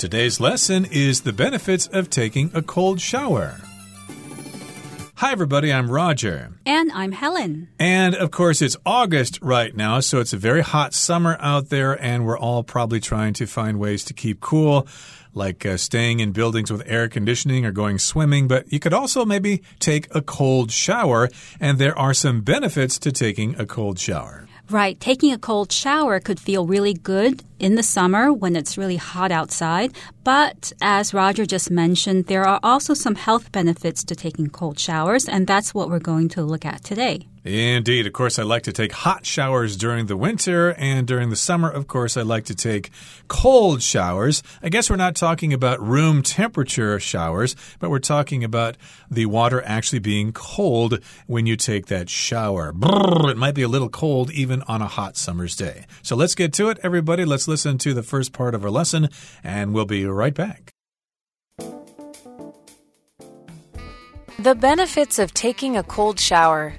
Today's lesson is the benefits of taking a cold shower. Hi, everybody, I'm Roger. And I'm Helen. And of course, it's August right now, so it's a very hot summer out there, and we're all probably trying to find ways to keep cool like uh, staying in buildings with air conditioning or going swimming, but you could also maybe take a cold shower, and there are some benefits to taking a cold shower. Right. Taking a cold shower could feel really good in the summer when it's really hot outside. But as Roger just mentioned, there are also some health benefits to taking cold showers, and that's what we're going to look at today. Indeed. Of course, I like to take hot showers during the winter, and during the summer, of course, I like to take cold showers. I guess we're not talking about room temperature showers, but we're talking about the water actually being cold when you take that shower. Brrr, it might be a little cold even on a hot summer's day. So let's get to it, everybody. Let's listen to the first part of our lesson, and we'll be right back. The benefits of taking a cold shower.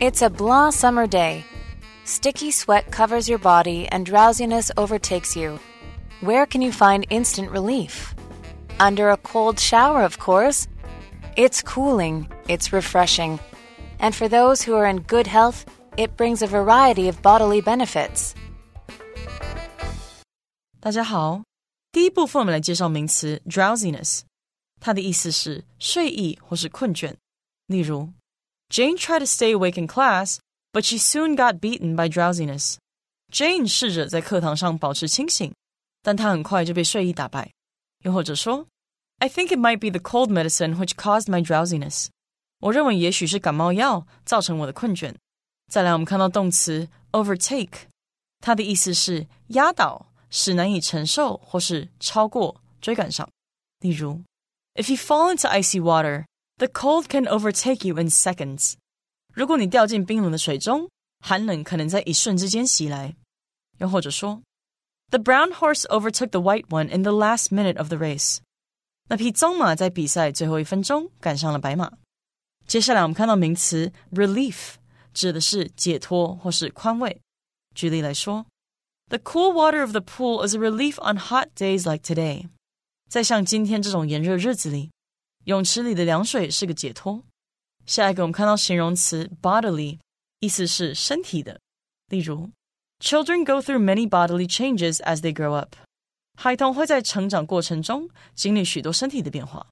It's a blah summer day. Sticky sweat covers your body and drowsiness overtakes you. Where can you find instant relief? Under a cold shower, of course. It's cooling, it's refreshing. And for those who are in good health, it brings a variety of bodily benefits. 大家好，第一部分我们来介绍名词 drowsiness，它的意思是睡意或是困倦。例如 ，Jane tried to stay awake in class, but she soon got beaten by drowsiness. Jane 试着在课堂上保持清醒，但她很快就被睡意打败。又或者说，I think it might be the cold medicine which caused my drowsiness。我认为也许是感冒药造成我的困倦。再来，我们看到动词 overtake，它的意思是压倒。使难以承受或是超过追赶上。例如，If you fall into icy water, the cold can overtake you in seconds。如果你掉进冰冷的水中，寒冷可能在一瞬之间袭来。又或者说，The brown horse overtook the white one in the last minute of the race。那匹棕马在比赛最后一分钟赶上了白马。接下来我们看到名词 relief，指的是解脱或是宽慰。举例来说。the cool water of the pool is a relief on hot days like today。在像今天这种炎热日子里， 泳池里的凉水是个解脱。下一个我们看到形容词 bodily，意思是身体的。例如，Children go through many bodily changes as they grow up。孩童会在成长过程中经历许多身体的变化。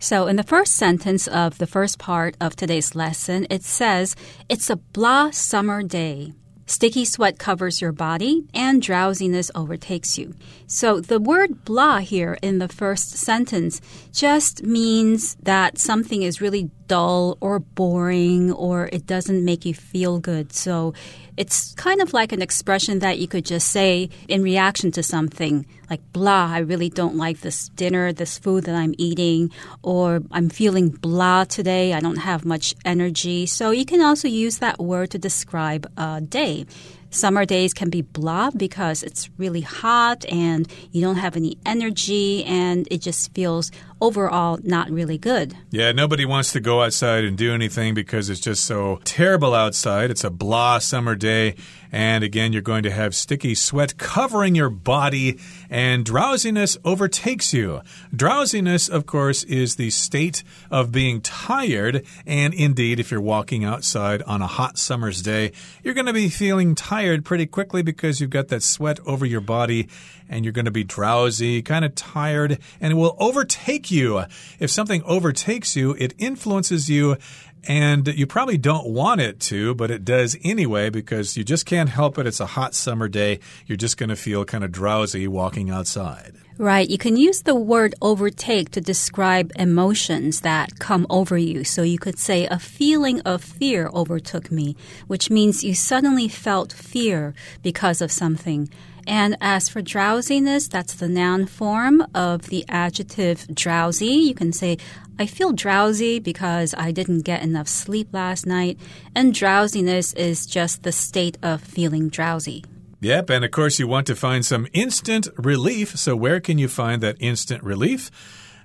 So, in the first sentence of the first part of today's lesson, it says, It's a blah summer day. Sticky sweat covers your body and drowsiness overtakes you. So, the word blah here in the first sentence just means that something is really dull or boring or it doesn't make you feel good. So, it's kind of like an expression that you could just say in reaction to something like, blah, I really don't like this dinner, this food that I'm eating, or I'm feeling blah today, I don't have much energy. So you can also use that word to describe a day. Summer days can be blah because it's really hot and you don't have any energy and it just feels overall not really good. Yeah, nobody wants to go outside and do anything because it's just so terrible outside. It's a blah summer day. And again, you're going to have sticky sweat covering your body, and drowsiness overtakes you. Drowsiness, of course, is the state of being tired. And indeed, if you're walking outside on a hot summer's day, you're going to be feeling tired pretty quickly because you've got that sweat over your body and you're going to be drowsy, kind of tired, and it will overtake you. If something overtakes you, it influences you and you probably don't want it to, but it does anyway because you just can't help it. It's a hot summer day. You're just going to feel kind of drowsy walking outside. Right. You can use the word overtake to describe emotions that come over you. So you could say, a feeling of fear overtook me, which means you suddenly felt fear because of something. And as for drowsiness, that's the noun form of the adjective drowsy. You can say, I feel drowsy because I didn't get enough sleep last night. And drowsiness is just the state of feeling drowsy. Yep, and of course, you want to find some instant relief. So, where can you find that instant relief?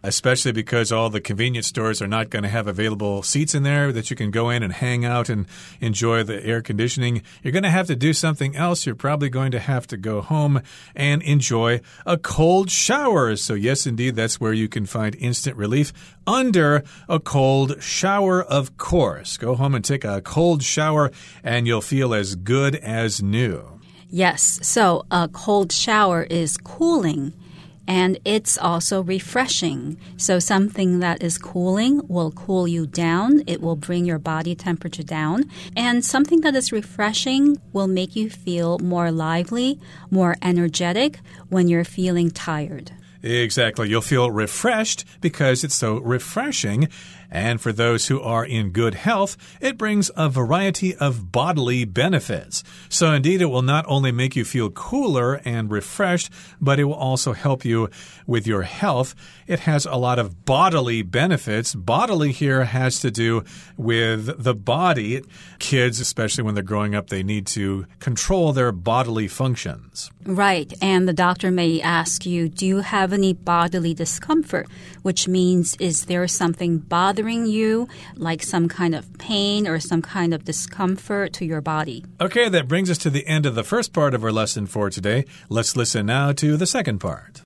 Especially because all the convenience stores are not going to have available seats in there that you can go in and hang out and enjoy the air conditioning. You're going to have to do something else. You're probably going to have to go home and enjoy a cold shower. So, yes, indeed, that's where you can find instant relief under a cold shower, of course. Go home and take a cold shower, and you'll feel as good as new. Yes, so a cold shower is cooling and it's also refreshing. So, something that is cooling will cool you down, it will bring your body temperature down, and something that is refreshing will make you feel more lively, more energetic when you're feeling tired. Exactly. You'll feel refreshed because it's so refreshing. And for those who are in good health, it brings a variety of bodily benefits. So, indeed, it will not only make you feel cooler and refreshed, but it will also help you with your health. It has a lot of bodily benefits. Bodily here has to do with the body. Kids, especially when they're growing up, they need to control their bodily functions. Right. And the doctor may ask you, Do you have any bodily discomfort? Which means, is there something bothering you, like some kind of pain or some kind of discomfort to your body? Okay, that brings us to the end of the first part of our lesson for today. Let's listen now to the second part.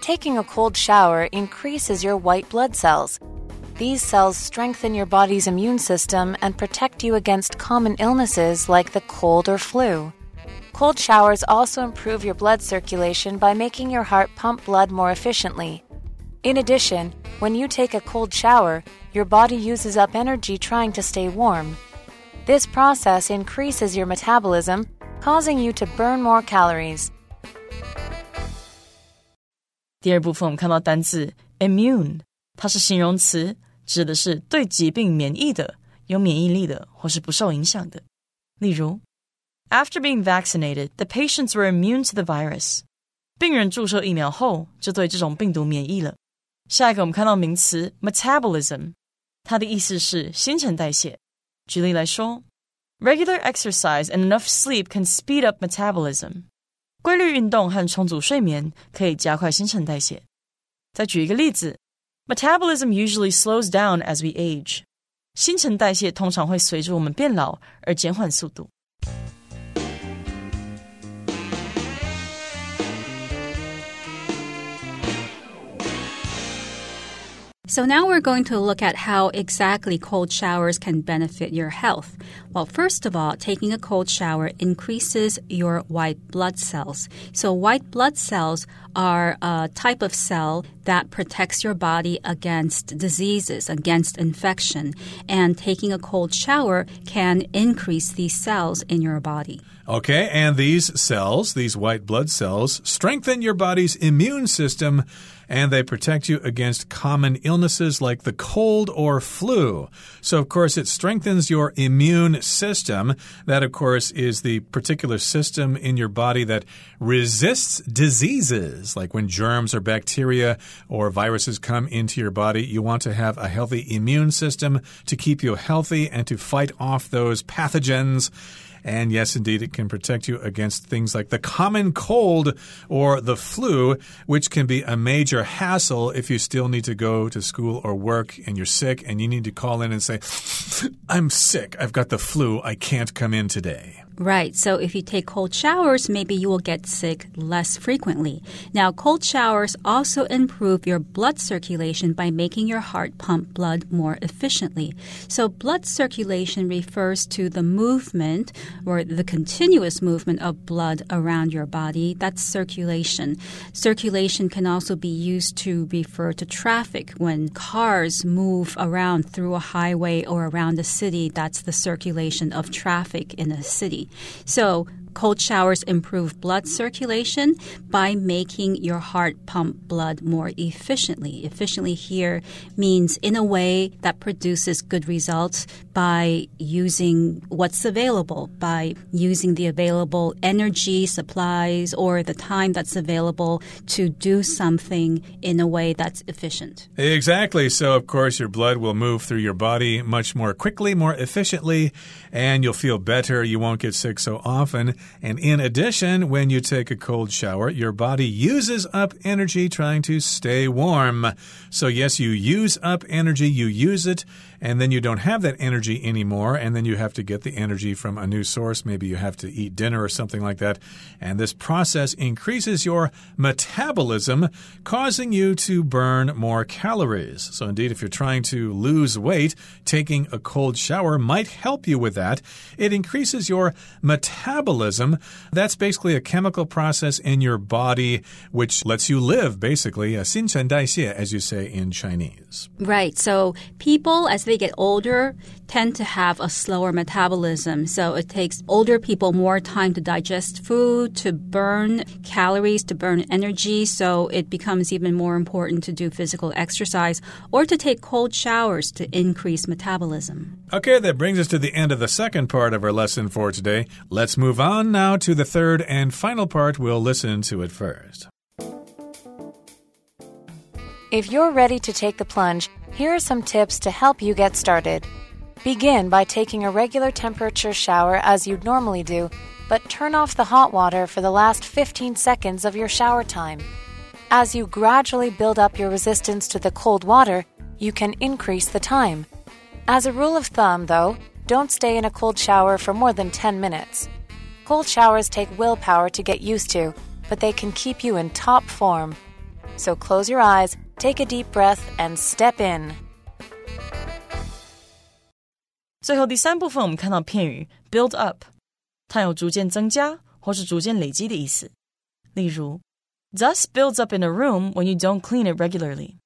Taking a cold shower increases your white blood cells. These cells strengthen your body's immune system and protect you against common illnesses like the cold or flu. Cold showers also improve your blood circulation by making your heart pump blood more efficiently. In addition, when you take a cold shower, your body uses up energy trying to stay warm. This process increases your metabolism, causing you to burn more calories. 第二部分我们看到单字 immune，它是形容词，指的是对疾病免疫的、有免疫力的或是不受影响的。例如，After being vaccinated, the patients were immune to the virus。病人注射疫苗后就对这种病毒免疫了。 下一个我们看到名词 metabolism，它的意思是新陈代谢。举例来说，Regular exercise and enough sleep can speed up metabolism。规律运动和充足睡眠可以加快新陈代谢。再举一个例子，Metabolism usually slows down as we age。新陈代谢通常会随着我们变老而减缓速度。 So now we're going to look at how exactly cold showers can benefit your health. Well, first of all, taking a cold shower increases your white blood cells. So white blood cells are a type of cell that protects your body against diseases, against infection, and taking a cold shower can increase these cells in your body. Okay, and these cells, these white blood cells, strengthen your body's immune system and they protect you against common illnesses like the cold or flu. So, of course, it strengthens your immune system. That, of course, is the particular system in your body that resists diseases, like when germs or bacteria or viruses come into your body. You want to have a healthy immune system to keep you healthy and to fight off those pathogens. And yes, indeed, it can protect you against things like the common cold or the flu, which can be a major hassle if you still need to go to school or work and you're sick and you need to call in and say, I'm sick. I've got the flu. I can't come in today. Right. So if you take cold showers, maybe you will get sick less frequently. Now, cold showers also improve your blood circulation by making your heart pump blood more efficiently. So blood circulation refers to the movement or the continuous movement of blood around your body. That's circulation. Circulation can also be used to refer to traffic. When cars move around through a highway or around a city, that's the circulation of traffic in a city. So, cold showers improve blood circulation by making your heart pump blood more efficiently. Efficiently here means in a way that produces good results by using what's available, by using the available energy, supplies, or the time that's available to do something in a way that's efficient. Exactly. So, of course, your blood will move through your body much more quickly, more efficiently, and you'll feel better. You won't get sick so often. And in addition, when you take a cold shower, your body uses up energy trying to stay warm. So, yes, you use up energy, you use it, and then you don't have that energy anymore, and then you have to get the energy from a new source. Maybe you have to eat dinner or something like that. And this process increases your metabolism, causing you to burn more calories. So, indeed, if you're trying to lose weight, taking a cold shower might help you with that. It increases your metabolism. That's basically a chemical process in your body which lets you live, basically, a 新陈代谢, as you say in Chinese. Right. So, people, as they get older, tend to have a slower metabolism. So, it takes older people more time to digest food, to burn calories, to burn energy. So, it becomes even more important to do physical exercise or to take cold showers to increase metabolism. Okay, that brings us to the end of the second part of our lesson for today. Let's move on now to the third and final part. We'll listen to it first. If you're ready to take the plunge, here are some tips to help you get started. Begin by taking a regular temperature shower as you'd normally do, but turn off the hot water for the last 15 seconds of your shower time. As you gradually build up your resistance to the cold water, you can increase the time. As a rule of thumb, though, don't stay in a cold shower for more than 10 minutes. Cold showers take willpower to get used to, but they can keep you in top form. So close your eyes, take a deep breath, and step in. 最后第三部分，我们看到片语 build up，它有逐渐增加或是逐渐累积的意思。例如，dust builds up in a room when you don't clean it regularly。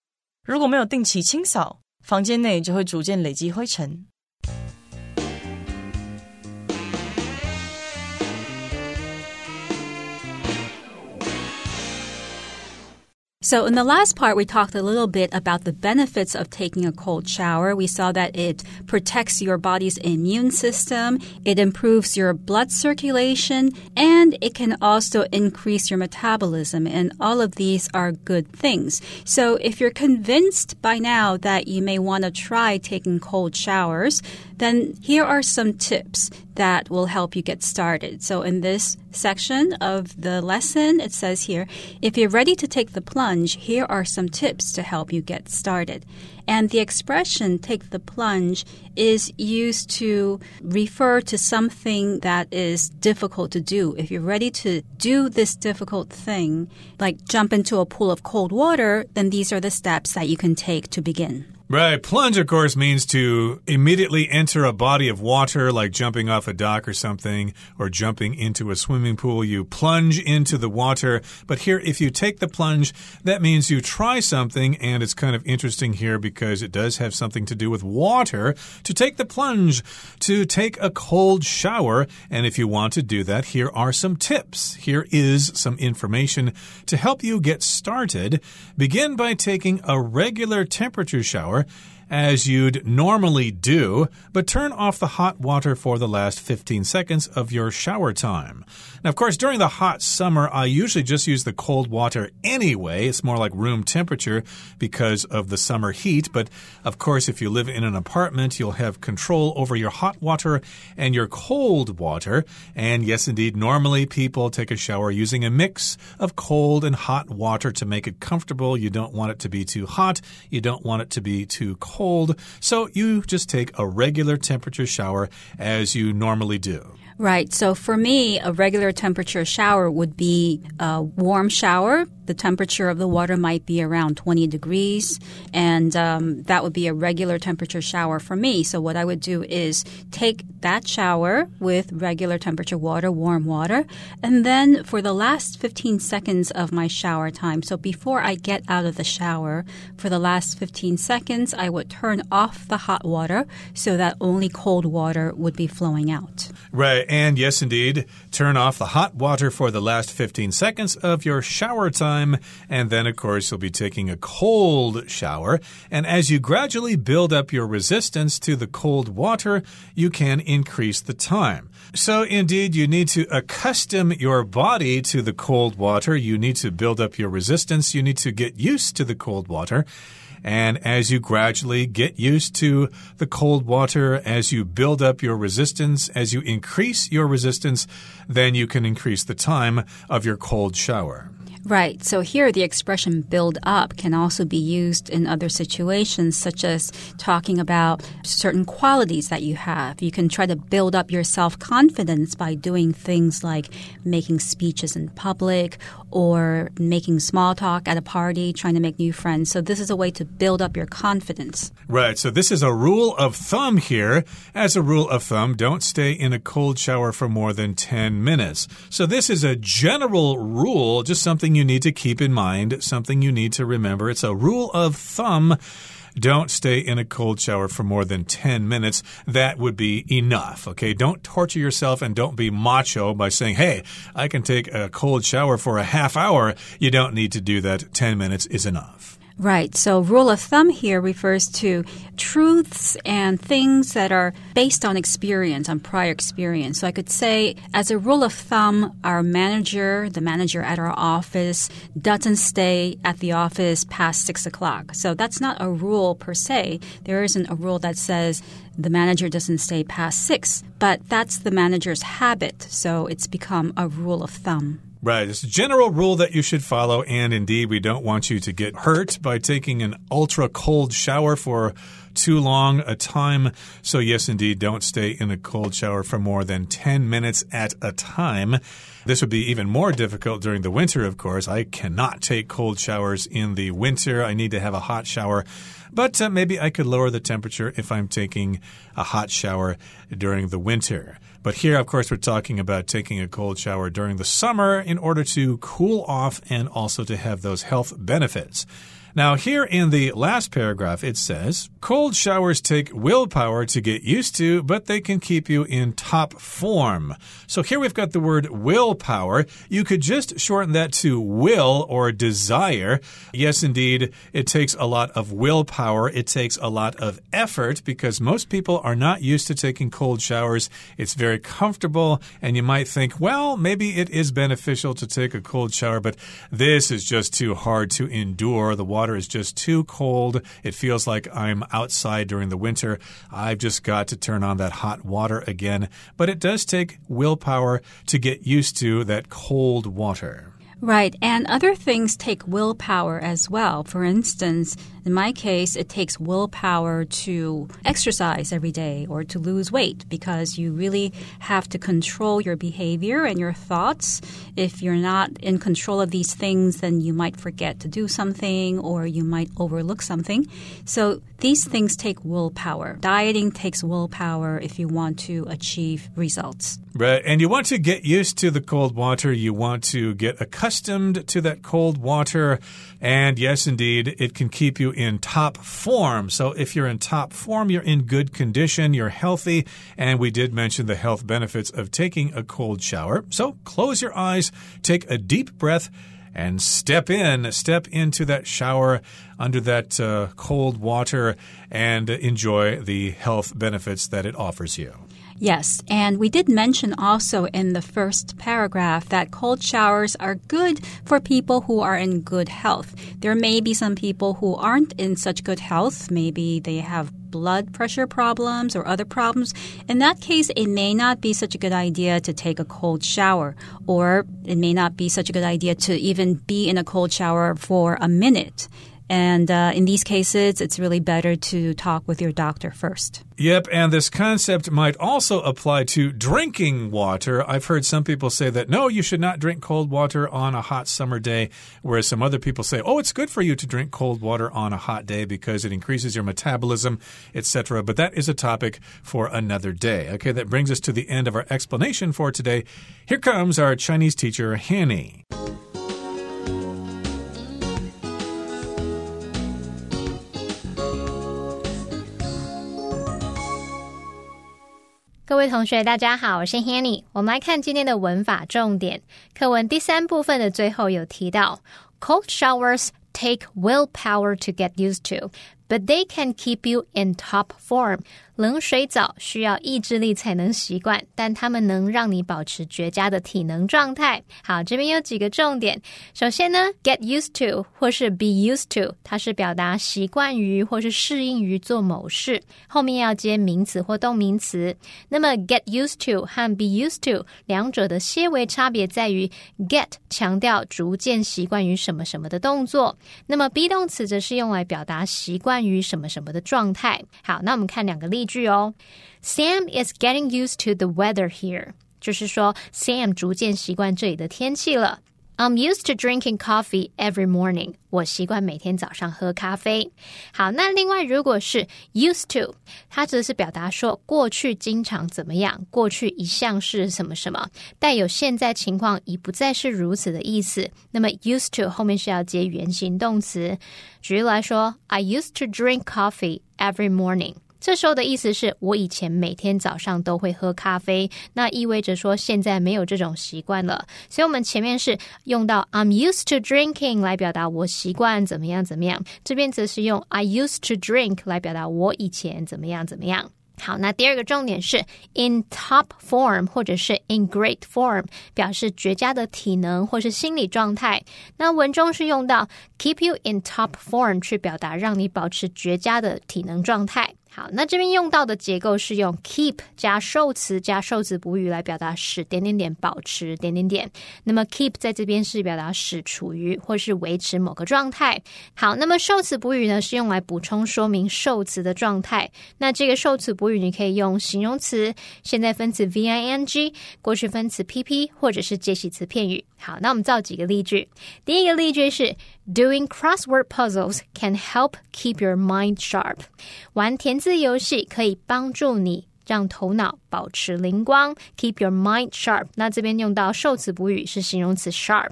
如果没有定期清扫，房间内就会逐渐累积灰尘。 So, in the last part, we talked a little bit about the benefits of taking a cold shower. We saw that it protects your body's immune system, it improves your blood circulation, and it can also increase your metabolism. And all of these are good things. So, if you're convinced by now that you may want to try taking cold showers, then here are some tips that will help you get started. So, in this section of the lesson, it says here if you're ready to take the plunge, here are some tips to help you get started. And the expression take the plunge is used to refer to something that is difficult to do. If you're ready to do this difficult thing, like jump into a pool of cold water, then these are the steps that you can take to begin. Right. Plunge, of course, means to immediately enter a body of water, like jumping off a dock or something, or jumping into a swimming pool. You plunge into the water. But here, if you take the plunge, that means you try something, and it's kind of interesting here because it does have something to do with water. To take the plunge, to take a cold shower. And if you want to do that, here are some tips. Here is some information to help you get started. Begin by taking a regular temperature shower hour as you'd normally do, but turn off the hot water for the last 15 seconds of your shower time. Now, of course, during the hot summer, I usually just use the cold water anyway. It's more like room temperature because of the summer heat. But of course, if you live in an apartment, you'll have control over your hot water and your cold water. And yes, indeed, normally people take a shower using a mix of cold and hot water to make it comfortable. You don't want it to be too hot. You don't want it to be too cold. So you just take a regular temperature shower as you normally do. Right. So for me, a regular temperature shower would be a warm shower. The temperature of the water might be around 20 degrees, and um, that would be a regular temperature shower for me. So what I would do is take that shower with regular temperature water, warm water, and then for the last 15 seconds of my shower time, so before I get out of the shower, for the last 15 seconds, I would turn off the hot water so that only cold water would be flowing out. Right. And yes, indeed, turn off the hot water for the last 15 seconds of your shower time. And then, of course, you'll be taking a cold shower. And as you gradually build up your resistance to the cold water, you can increase the time. So, indeed, you need to accustom your body to the cold water. You need to build up your resistance. You need to get used to the cold water. And as you gradually get used to the cold water, as you build up your resistance, as you increase your resistance, then you can increase the time of your cold shower. Right. So here the expression build up can also be used in other situations, such as talking about certain qualities that you have. You can try to build up your self confidence by doing things like making speeches in public or making small talk at a party, trying to make new friends. So this is a way to build up your confidence. Right. So this is a rule of thumb here. As a rule of thumb, don't stay in a cold shower for more than 10 minutes. So this is a general rule, just something something you need to keep in mind, something you need to remember. It's a rule of thumb. Don't stay in a cold shower for more than 10 minutes. That would be enough, okay? Don't torture yourself and don't be macho by saying, hey, I can take a cold shower for a half hour. You don't need to do that. 10 minutes is enough. Right. So, rule of thumb here refers to truths and things that are based on experience, on prior experience. So, I could say, as a rule of thumb, our manager, the manager at our office, doesn't stay at the office past six o'clock. So, that's not a rule per se. There isn't a rule that says the manager doesn't stay past six, but that's the manager's habit. So, it's become a rule of thumb. Right. It's a general rule that you should follow. And indeed, we don't want you to get hurt by taking an ultra cold shower for too long a time. So, yes, indeed, don't stay in a cold shower for more than 10 minutes at a time. This would be even more difficult during the winter, of course. I cannot take cold showers in the winter. I need to have a hot shower. But uh, maybe I could lower the temperature if I'm taking a hot shower during the winter. But here, of course, we're talking about taking a cold shower during the summer in order to cool off and also to have those health benefits. Now, here in the last paragraph, it says cold showers take willpower to get used to, but they can keep you in top form. So here we've got the word willpower. You could just shorten that to will or desire. Yes, indeed, it takes a lot of willpower. It takes a lot of effort because most people are not used to taking cold showers. It's very comfortable, and you might think, well, maybe it is beneficial to take a cold shower, but this is just too hard to endure. The water water is just too cold. It feels like I'm outside during the winter. I've just got to turn on that hot water again. But it does take willpower to get used to that cold water. Right, and other things take willpower as well. For instance, in my case, it takes willpower to exercise every day or to lose weight because you really have to control your behavior and your thoughts. If you're not in control of these things, then you might forget to do something or you might overlook something. So these things take willpower. Dieting takes willpower if you want to achieve results. Right, and you want to get used to the cold water. You want to get accustomed to that cold water. And yes, indeed, it can keep you in top form. So if you're in top form, you're in good condition, you're healthy. And we did mention the health benefits of taking a cold shower. So close your eyes, take a deep breath and step in, step into that shower under that uh, cold water and enjoy the health benefits that it offers you. Yes, and we did mention also in the first paragraph that cold showers are good for people who are in good health. There may be some people who aren't in such good health. Maybe they have blood pressure problems or other problems. In that case, it may not be such a good idea to take a cold shower, or it may not be such a good idea to even be in a cold shower for a minute. And uh, in these cases, it's really better to talk with your doctor first. Yep, and this concept might also apply to drinking water. I've heard some people say that no, you should not drink cold water on a hot summer day, whereas some other people say, oh, it's good for you to drink cold water on a hot day because it increases your metabolism, etc. But that is a topic for another day. Okay, that brings us to the end of our explanation for today. Here comes our Chinese teacher, Hanny. 各位同学，大家好，我是 Hanny。我们来看今天的文法重点。课文第三部分的最后有提到，cold showers take willpower to get used to, but they can keep you in top form。 冷水澡需要意志力才能习惯，但它们能让你保持绝佳的体能状态。好，这边有几个重点。首先呢，get used to 或是 be used to，它是表达习惯于或是适应于做某事，后面要接名词或动名词。那么 get used to 和 be used to 两者的些微差别在于，get 强调逐渐习惯于什么什么的动作，那么 be 动词则是用来表达习惯于什么什么的状态。好，那我们看两个例句哦。Sam is getting used to the weather here，就是说 Sam 逐渐习惯这里的天气了。I'm used to drinking coffee every morning. 我习惯每天早上喝咖啡。好，那另外如果是 used to，它则是表达说过去经常怎么样，过去一向是什么什么，带有现在情况已不再是如此的意思。那么 used to 后面是要接原形动词。举例来说，I used to drink coffee every morning. 这时候的意思是我以前每天早上都会喝咖啡，那意味着说现在没有这种习惯了。所以，我们前面是用到 I'm used to drinking 来表达我习惯怎么样怎么样，这边则是用 I used to drink 来表达我以前怎么样怎么样。好，那第二个重点是 in top form 或者是 in great form，表示绝佳的体能或是心理状态。那文中是用到 keep you in top form 去表达让你保持绝佳的体能状态。好，那这边用到的结构是用 keep 加受词加受词补语来表达使点点点保持点点点。那么 keep 在这边是表达使处于或是维持某个状态。好，那么受词补语呢是用来补充说明受词的状态。那这个受词补语你可以用形容词、现在分词 v i n g、过去分词 p p 或者是介系词片语。好，那我们造几个例句。第一个例句是 Doing crossword puzzles can help keep your mind sharp。玩填字游戏可以帮助你让头脑保持灵光，keep your mind sharp。那这边用到受词补语是形容词 sharp。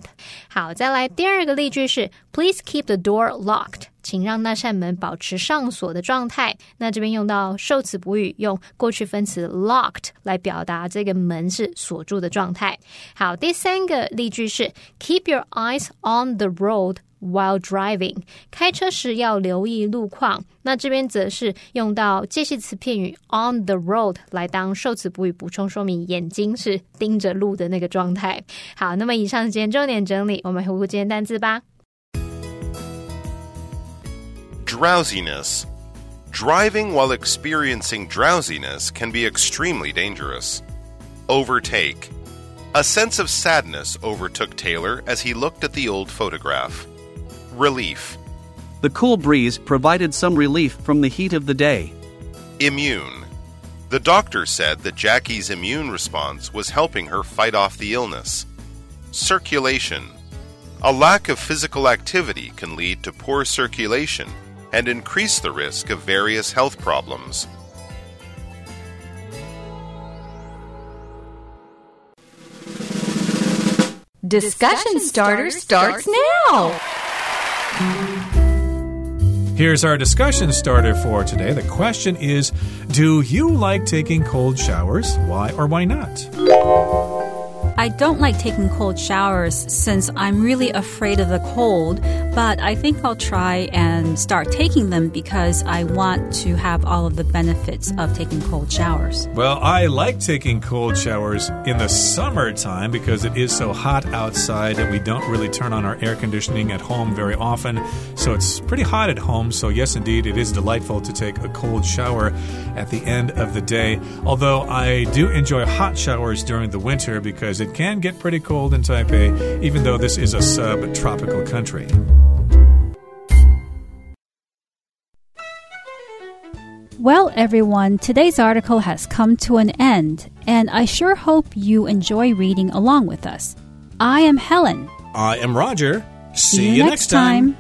好，再来第二个例句是 Please keep the door locked。 请让那扇门保持上锁的状态。那这边用到受词补语，用过去分词 locked 来表达这个门是锁住的状态。好，第三个例句是 Keep your eyes on the road while driving。开车时要留意路况。那这边则是用到介系词片语 on the road 来当受词补语，补充说明眼睛是盯着路的那个状态。好，那么以上是今天重点整理，我们回顾今天单词吧。Drowsiness. Driving while experiencing drowsiness can be extremely dangerous. Overtake. A sense of sadness overtook Taylor as he looked at the old photograph. Relief. The cool breeze provided some relief from the heat of the day. Immune. The doctor said that Jackie's immune response was helping her fight off the illness. Circulation. A lack of physical activity can lead to poor circulation and increase the risk of various health problems. Discussion starter starts now. Here's our discussion starter for today. The question is Do you like taking cold showers? Why or why not? I don't like taking cold showers since I'm really afraid of the cold, but I think I'll try and start taking them because I want to have all of the benefits of taking cold showers. Well, I like taking cold showers in the summertime because it is so hot outside that we don't really turn on our air conditioning at home very often. So it's pretty hot at home. So, yes, indeed, it is delightful to take a cold shower at the end of the day. Although I do enjoy hot showers during the winter because it can get pretty cold in Taipei, even though this is a subtropical country. Well, everyone, today's article has come to an end, and I sure hope you enjoy reading along with us. I am Helen. I am Roger. See, you, next time.